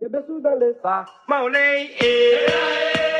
ရပစုတလေးစာမောင်လေးအေး